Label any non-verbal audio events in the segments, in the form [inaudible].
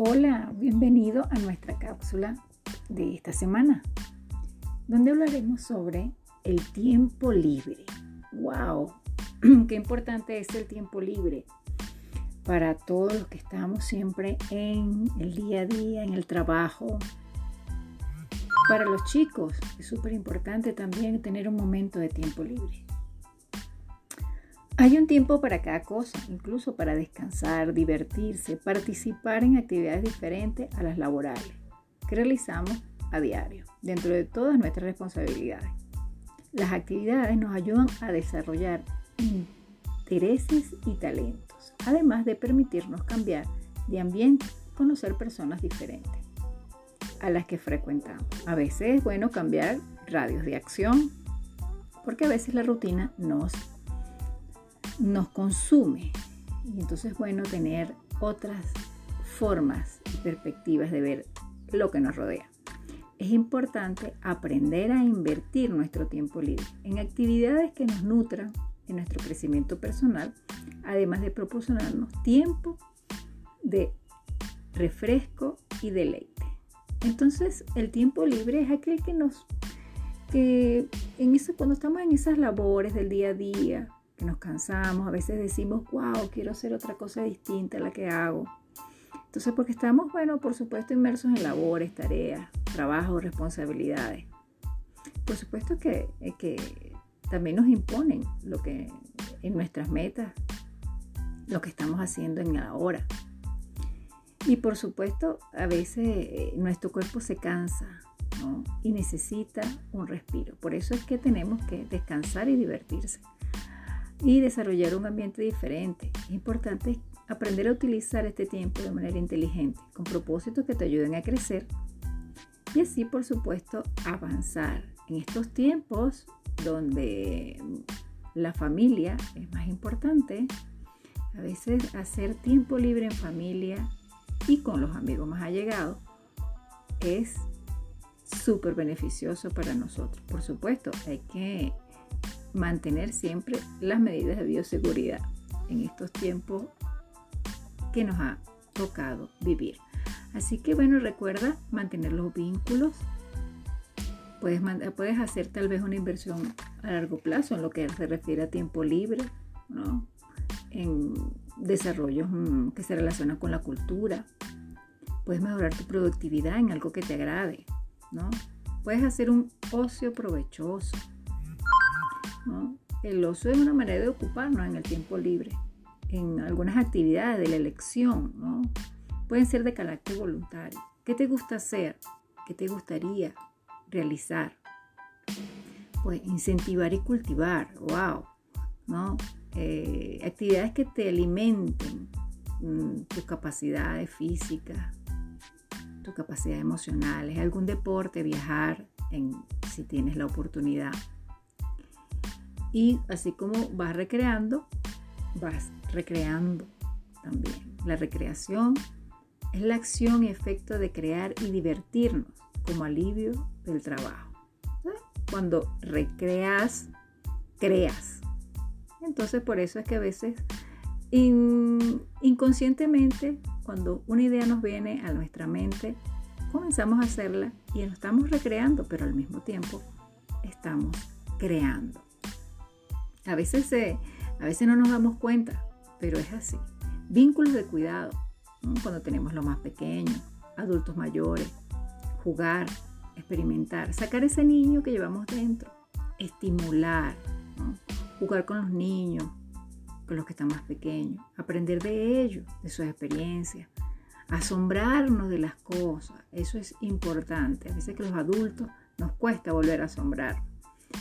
Hola, bienvenido a nuestra cápsula de esta semana, donde hablaremos sobre el tiempo libre. ¡Wow! [clears throat] Qué importante es el tiempo libre para todos los que estamos siempre en el día a día, en el trabajo. Para los chicos es súper importante también tener un momento de tiempo libre. Hay un tiempo para cada cosa, incluso para descansar, divertirse, participar en actividades diferentes a las laborales que realizamos a diario, dentro de todas nuestras responsabilidades. Las actividades nos ayudan a desarrollar intereses y talentos, además de permitirnos cambiar de ambiente, conocer personas diferentes a las que frecuentamos. A veces es bueno cambiar radios de acción, porque a veces la rutina nos nos consume. Y entonces es bueno tener otras formas y perspectivas de ver lo que nos rodea. Es importante aprender a invertir nuestro tiempo libre en actividades que nos nutran en nuestro crecimiento personal, además de proporcionarnos tiempo de refresco y deleite. Entonces, el tiempo libre es aquel que nos que en eso cuando estamos en esas labores del día a día, que nos cansamos, a veces decimos, wow, quiero hacer otra cosa distinta a la que hago. Entonces, porque estamos, bueno, por supuesto, inmersos en labores, tareas, trabajos, responsabilidades. Por supuesto que, eh, que también nos imponen lo que en nuestras metas, lo que estamos haciendo en la hora. Y por supuesto, a veces eh, nuestro cuerpo se cansa y necesita un respiro. Por eso es que tenemos que descansar y divertirse y desarrollar un ambiente diferente. Es importante aprender a utilizar este tiempo de manera inteligente, con propósitos que te ayuden a crecer y así, por supuesto, avanzar. En estos tiempos donde la familia es más importante, a veces hacer tiempo libre en familia y con los amigos más allegados es súper beneficioso para nosotros. Por supuesto, hay que mantener siempre las medidas de bioseguridad en estos tiempos que nos ha tocado vivir. Así que bueno, recuerda mantener los vínculos. Puedes, hacer tal vez una inversión a largo plazo en lo que se refiere a tiempo libre, en desarrollos mm, que se relacionan con la cultura. Puedes mejorar tu productividad en algo que te agrade. Puedes hacer un ocio provechoso el ocio es una manera de ocuparnos en el tiempo libre, en algunas actividades de la elección. Pueden ser de carácter voluntario. ¿Qué te gusta hacer? ¿Qué te gustaría realizar? Pues incentivar y cultivar, wow, ¿no? Eh, actividades que te alimenten mm, tus capacidades físicas, tus capacidades emocionales, algún deporte, viajar, si tienes la oportunidad. Y así como vas recreando, vas recreando también. La recreación es la acción y efecto de crear y divertirnos como alivio del trabajo. Cuando recreas, creas. Entonces por eso es que a veces inconscientemente, cuando una idea nos viene a nuestra mente, comenzamos a hacerla y nos estamos recreando, pero al mismo tiempo estamos creando. A veces, a veces no nos damos cuenta, pero es así. Vínculos de cuidado, cuando tenemos lo más pequeño, adultos mayores, jugar, experimentar, sacar ese niño que llevamos dentro, estimular, jugar con los niños, con los que están más pequeños, aprender de ellos, de sus experiencias, asombrarnos de las cosas, eso es importante. A veces que los adultos nos cuesta volver a asombrar.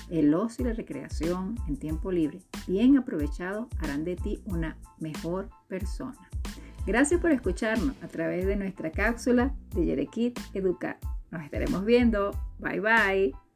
El ocio y la recreación en tiempo libre, bien aprovechado, harán de ti una mejor persona. Gracias por escucharnos a través de nuestra cápsula de Yerequit Educar. Nos estaremos viendo. Bye bye.